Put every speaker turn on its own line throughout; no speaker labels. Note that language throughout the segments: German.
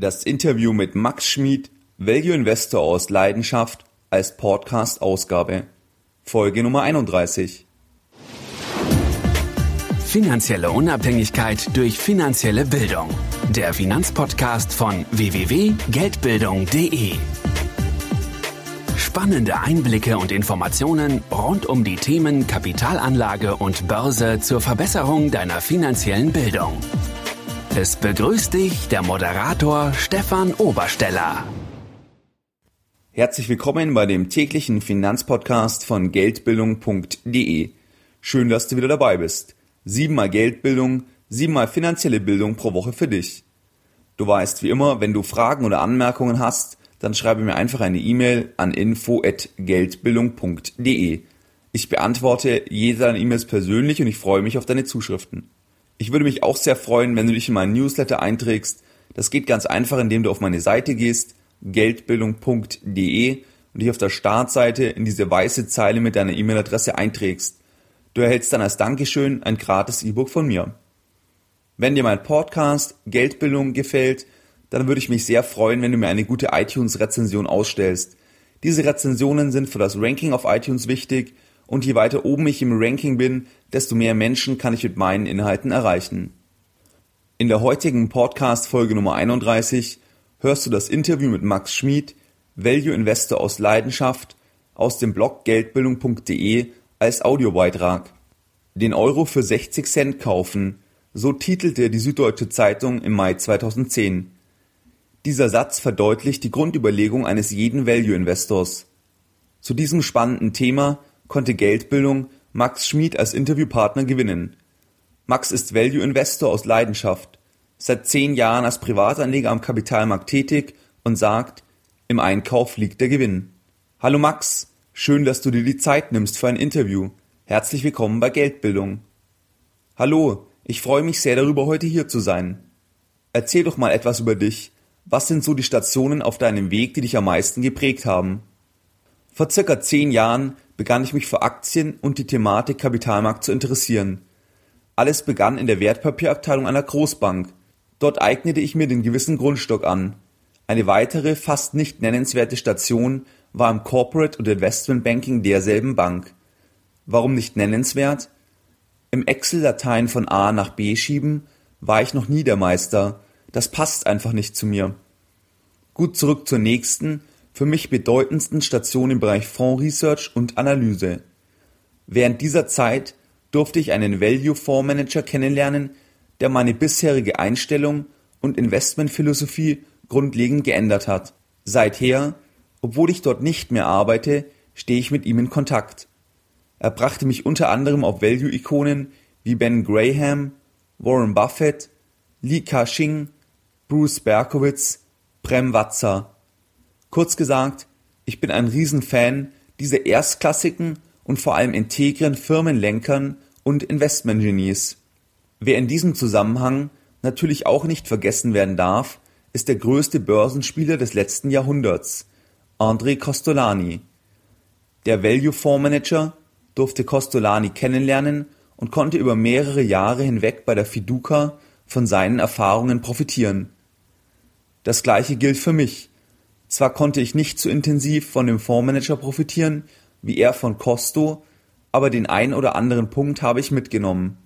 Das Interview mit Max Schmid, Value Investor aus Leidenschaft, als Podcast-Ausgabe. Folge Nummer 31.
Finanzielle Unabhängigkeit durch finanzielle Bildung. Der Finanzpodcast von www.geldbildung.de. Spannende Einblicke und Informationen rund um die Themen Kapitalanlage und Börse zur Verbesserung deiner finanziellen Bildung. Es begrüßt dich der Moderator Stefan Obersteller.
Herzlich willkommen bei dem täglichen Finanzpodcast von Geldbildung.de. Schön, dass du wieder dabei bist. Siebenmal Geldbildung, siebenmal finanzielle Bildung pro Woche für dich. Du weißt wie immer, wenn du Fragen oder Anmerkungen hast, dann schreibe mir einfach eine E-Mail an info@geldbildung.de. Ich beantworte jede deiner E-Mails persönlich und ich freue mich auf deine Zuschriften. Ich würde mich auch sehr freuen, wenn du dich in meinen Newsletter einträgst. Das geht ganz einfach, indem du auf meine Seite gehst, geldbildung.de und dich auf der Startseite in diese weiße Zeile mit deiner E-Mail-Adresse einträgst. Du erhältst dann als Dankeschön ein gratis E-Book von mir. Wenn dir mein Podcast Geldbildung gefällt, dann würde ich mich sehr freuen, wenn du mir eine gute iTunes-Rezension ausstellst. Diese Rezensionen sind für das Ranking auf iTunes wichtig und je weiter oben ich im Ranking bin, desto mehr Menschen kann ich mit meinen Inhalten erreichen. In der heutigen Podcast-Folge Nummer 31 hörst du das Interview mit Max Schmid, Value Investor aus Leidenschaft, aus dem Blog Geldbildung.de als Audiobeitrag. Den Euro für 60 Cent kaufen, so titelte die Süddeutsche Zeitung im Mai 2010. Dieser Satz verdeutlicht die Grundüberlegung eines jeden Value Investors. Zu diesem spannenden Thema konnte Geldbildung Max Schmid als Interviewpartner gewinnen. Max ist Value Investor aus Leidenschaft, seit zehn Jahren als Privatanleger am Kapitalmarkt tätig und sagt, im Einkauf liegt der Gewinn. Hallo Max, schön, dass du dir die Zeit nimmst für ein Interview. Herzlich willkommen bei Geldbildung. Hallo, ich freue mich sehr darüber, heute hier zu sein. Erzähl doch mal etwas über dich. Was sind so die Stationen auf deinem Weg, die dich am meisten geprägt haben? Vor circa zehn Jahren begann ich mich für Aktien und die Thematik Kapitalmarkt zu interessieren. Alles begann in der Wertpapierabteilung einer Großbank. Dort eignete ich mir den gewissen Grundstock an. Eine weitere, fast nicht nennenswerte Station war im Corporate und Investment Banking derselben Bank. Warum nicht nennenswert? Im Excel-Dateien von A nach B schieben war ich noch nie der Meister. Das passt einfach nicht zu mir. Gut zurück zur nächsten, für mich bedeutendsten Station im Bereich Fonds Research und Analyse. Während dieser Zeit durfte ich einen Value Fondsmanager kennenlernen, der meine bisherige Einstellung und Investmentphilosophie grundlegend geändert hat. Seither, obwohl ich dort nicht mehr arbeite, stehe ich mit ihm in Kontakt. Er brachte mich unter anderem auf Value-Ikonen wie Ben Graham, Warren Buffett, Li Ka-shing, Bruce Berkowitz, Prem Watsa Kurz gesagt, ich bin ein Riesenfan dieser erstklassigen und vor allem integren Firmenlenkern und Investmentgenies. Wer in diesem Zusammenhang natürlich auch nicht vergessen werden darf, ist der größte Börsenspieler des letzten Jahrhunderts, André Costolani. Der Value Fondsmanager durfte Costolani kennenlernen und konnte über mehrere Jahre hinweg bei der Fiduca von seinen Erfahrungen profitieren. Das gleiche gilt für mich. Zwar konnte ich nicht so intensiv von dem Fondsmanager profitieren wie er von Costo, aber den ein oder anderen Punkt habe ich mitgenommen.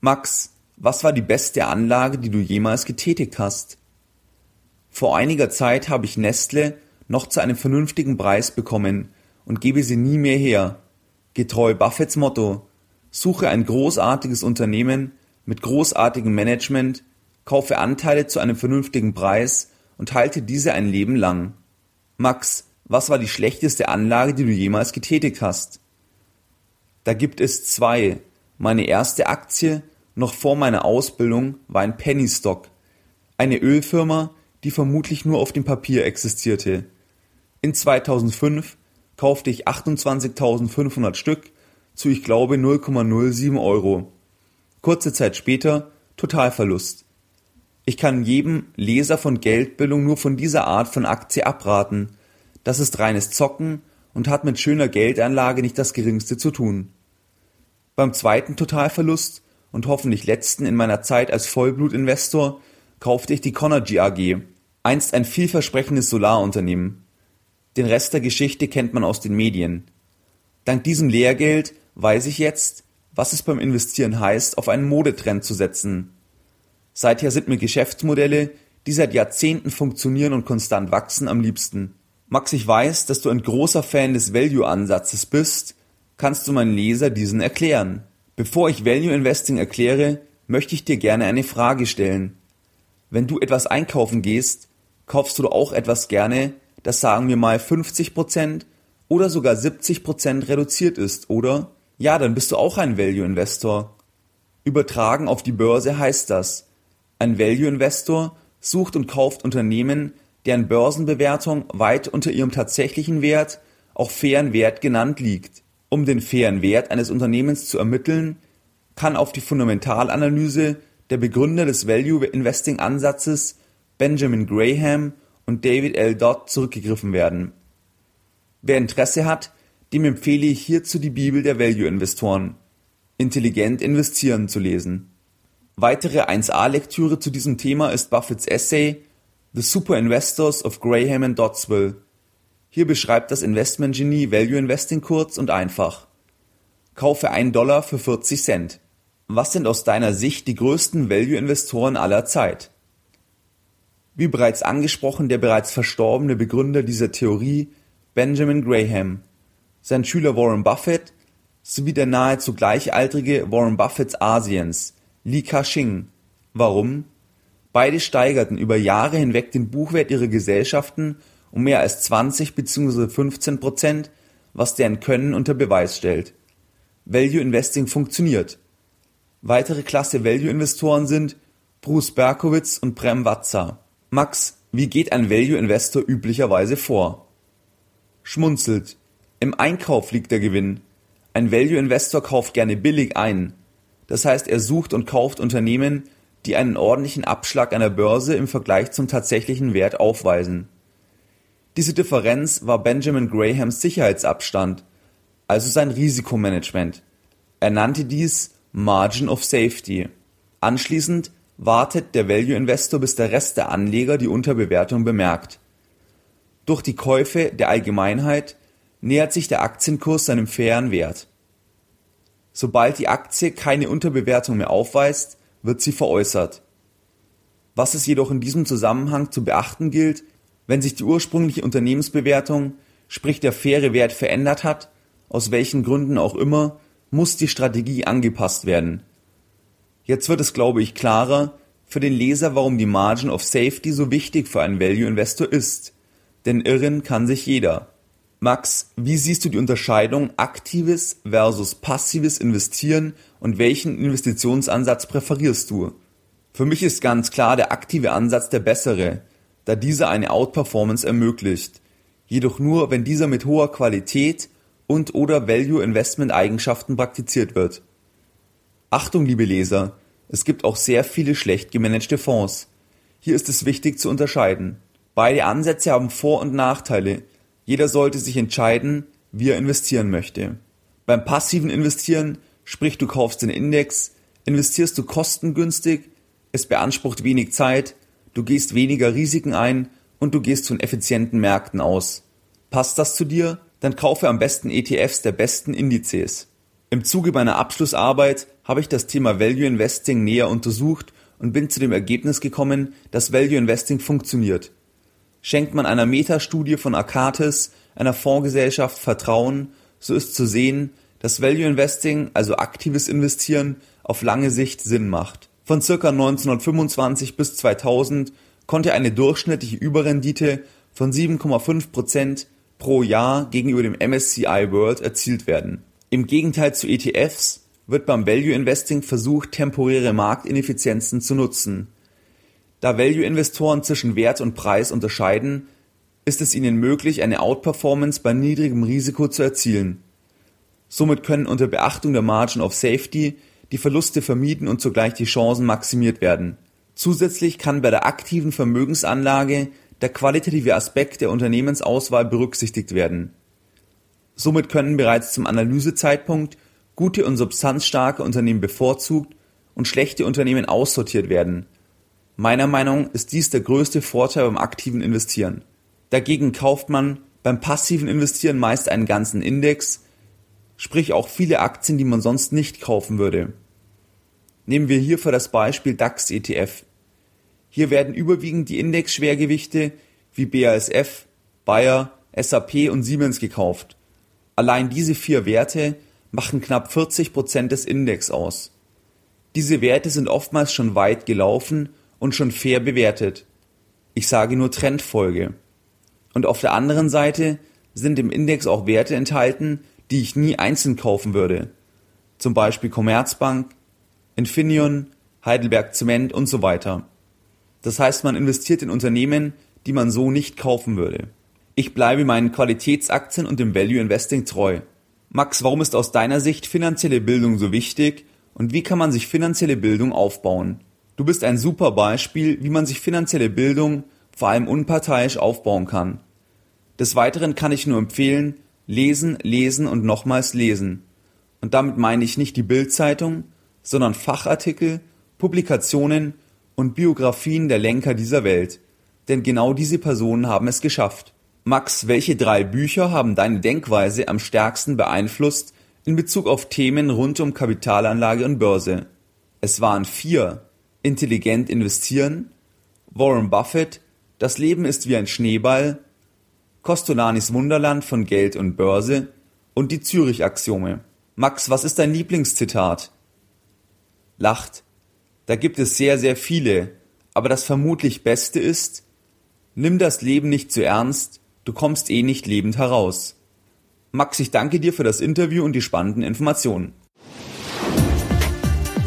Max, was war die beste Anlage, die du jemals getätigt hast? Vor einiger Zeit habe ich Nestle noch zu einem vernünftigen Preis bekommen und gebe sie nie mehr her. Getreu Buffets Motto. Suche ein großartiges Unternehmen mit großartigem Management, kaufe Anteile zu einem vernünftigen Preis und halte diese ein Leben lang. Max, was war die schlechteste Anlage, die du jemals getätigt hast? Da gibt es zwei. Meine erste Aktie, noch vor meiner Ausbildung, war ein Penny Stock. Eine Ölfirma, die vermutlich nur auf dem Papier existierte. In 2005 kaufte ich 28.500 Stück zu ich glaube 0,07 Euro. Kurze Zeit später Totalverlust. Ich kann jedem Leser von Geldbildung nur von dieser Art von Aktie abraten. Das ist reines Zocken und hat mit schöner Geldanlage nicht das geringste zu tun. Beim zweiten Totalverlust und hoffentlich letzten in meiner Zeit als Vollblutinvestor kaufte ich die Conergy AG. Einst ein vielversprechendes Solarunternehmen. Den Rest der Geschichte kennt man aus den Medien. Dank diesem Lehrgeld weiß ich jetzt, was es beim Investieren heißt, auf einen Modetrend zu setzen. Seither sind mir Geschäftsmodelle, die seit Jahrzehnten funktionieren und konstant wachsen, am liebsten. Max, ich weiß, dass du ein großer Fan des Value-Ansatzes bist. Kannst du meinen Leser diesen erklären? Bevor ich Value Investing erkläre, möchte ich dir gerne eine Frage stellen. Wenn du etwas einkaufen gehst, kaufst du auch etwas gerne, das sagen wir mal 50% oder sogar 70% reduziert ist, oder? Ja, dann bist du auch ein Value Investor. Übertragen auf die Börse heißt das, ein Value Investor sucht und kauft Unternehmen, deren Börsenbewertung weit unter ihrem tatsächlichen Wert, auch fairen Wert genannt liegt. Um den fairen Wert eines Unternehmens zu ermitteln, kann auf die Fundamentalanalyse der Begründer des Value Investing Ansatzes Benjamin Graham und David L. Dodd zurückgegriffen werden. Wer Interesse hat, dem empfehle ich hierzu die Bibel der Value Investoren Intelligent investieren zu lesen. Weitere 1a-Lektüre zu diesem Thema ist Buffetts Essay The Super Investors of Graham and Doddsville. Hier beschreibt das Investmentgenie Value Investing kurz und einfach. Kaufe 1 Dollar für 40 Cent. Was sind aus deiner Sicht die größten Value-Investoren aller Zeit? Wie bereits angesprochen, der bereits verstorbene Begründer dieser Theorie, Benjamin Graham, sein Schüler Warren Buffett sowie der nahezu gleichaltrige Warren Buffetts Asiens, Li Ka-shing. Warum? Beide steigerten über Jahre hinweg den Buchwert ihrer Gesellschaften um mehr als 20 bzw. 15 Prozent, was deren Können unter Beweis stellt. Value Investing funktioniert. Weitere Klasse Value Investoren sind Bruce Berkowitz und Prem Watsa. Max, wie geht ein Value Investor üblicherweise vor? Schmunzelt. Im Einkauf liegt der Gewinn. Ein Value Investor kauft gerne billig ein. Das heißt, er sucht und kauft Unternehmen, die einen ordentlichen Abschlag an der Börse im Vergleich zum tatsächlichen Wert aufweisen. Diese Differenz war Benjamin Grahams Sicherheitsabstand, also sein Risikomanagement. Er nannte dies Margin of Safety. Anschließend wartet der Value Investor, bis der Rest der Anleger die Unterbewertung bemerkt. Durch die Käufe der Allgemeinheit nähert sich der Aktienkurs seinem fairen Wert. Sobald die Aktie keine Unterbewertung mehr aufweist, wird sie veräußert. Was es jedoch in diesem Zusammenhang zu beachten gilt, wenn sich die ursprüngliche Unternehmensbewertung, sprich der faire Wert verändert hat, aus welchen Gründen auch immer, muss die Strategie angepasst werden. Jetzt wird es, glaube ich, klarer für den Leser, warum die Margin of Safety so wichtig für einen Value Investor ist. Denn irren kann sich jeder. Max, wie siehst du die Unterscheidung aktives versus passives Investieren und welchen Investitionsansatz präferierst du? Für mich ist ganz klar der aktive Ansatz der bessere, da dieser eine Outperformance ermöglicht. Jedoch nur, wenn dieser mit hoher Qualität und oder Value Investment Eigenschaften praktiziert wird. Achtung, liebe Leser, es gibt auch sehr viele schlecht gemanagte Fonds. Hier ist es wichtig zu unterscheiden. Beide Ansätze haben Vor- und Nachteile, jeder sollte sich entscheiden, wie er investieren möchte. Beim passiven Investieren, sprich du kaufst den Index, investierst du kostengünstig, es beansprucht wenig Zeit, du gehst weniger Risiken ein und du gehst von effizienten Märkten aus. Passt das zu dir? Dann kaufe am besten ETFs der besten Indizes. Im Zuge meiner Abschlussarbeit habe ich das Thema Value Investing näher untersucht und bin zu dem Ergebnis gekommen, dass Value Investing funktioniert. Schenkt man einer Metastudie von Arcatis, einer Fondsgesellschaft, Vertrauen, so ist zu sehen, dass Value Investing, also aktives Investieren, auf lange Sicht Sinn macht. Von circa 1925 bis 2000 konnte eine durchschnittliche Überrendite von 7,5 Prozent pro Jahr gegenüber dem MSCI World erzielt werden. Im Gegenteil zu ETFs wird beim Value Investing versucht, temporäre Marktineffizienzen zu nutzen. Da Value-Investoren zwischen Wert und Preis unterscheiden, ist es ihnen möglich, eine Outperformance bei niedrigem Risiko zu erzielen. Somit können unter Beachtung der Margin of Safety die Verluste vermieden und zugleich die Chancen maximiert werden. Zusätzlich kann bei der aktiven Vermögensanlage der qualitative Aspekt der Unternehmensauswahl berücksichtigt werden. Somit können bereits zum Analysezeitpunkt gute und substanzstarke Unternehmen bevorzugt und schlechte Unternehmen aussortiert werden Meiner Meinung ist dies der größte Vorteil beim aktiven Investieren. Dagegen kauft man beim passiven Investieren meist einen ganzen Index, sprich auch viele Aktien, die man sonst nicht kaufen würde. Nehmen wir hierfür das Beispiel DAX ETF. Hier werden überwiegend die Indexschwergewichte wie BASF, Bayer, SAP und Siemens gekauft. Allein diese vier Werte machen knapp 40 Prozent des Index aus. Diese Werte sind oftmals schon weit gelaufen und schon fair bewertet. Ich sage nur Trendfolge. Und auf der anderen Seite sind im Index auch Werte enthalten, die ich nie einzeln kaufen würde. Zum Beispiel Commerzbank, Infineon, Heidelberg Zement und so weiter. Das heißt, man investiert in Unternehmen, die man so nicht kaufen würde. Ich bleibe meinen Qualitätsaktien und dem Value Investing treu. Max, warum ist aus deiner Sicht finanzielle Bildung so wichtig und wie kann man sich finanzielle Bildung aufbauen? Du bist ein super Beispiel, wie man sich finanzielle Bildung vor allem unparteiisch aufbauen kann. Des Weiteren kann ich nur empfehlen, lesen, lesen und nochmals lesen. Und damit meine ich nicht die Bildzeitung, sondern Fachartikel, Publikationen und Biografien der Lenker dieser Welt. Denn genau diese Personen haben es geschafft. Max, welche drei Bücher haben deine Denkweise am stärksten beeinflusst in Bezug auf Themen rund um Kapitalanlage und Börse? Es waren vier. Intelligent investieren, Warren Buffett, Das Leben ist wie ein Schneeball, Costolanis Wunderland von Geld und Börse und die Zürich-Axiome. Max, was ist dein Lieblingszitat? Lacht. Da gibt es sehr, sehr viele, aber das vermutlich Beste ist, nimm das Leben nicht zu ernst, du kommst eh nicht lebend heraus. Max, ich danke dir für das Interview und die spannenden Informationen.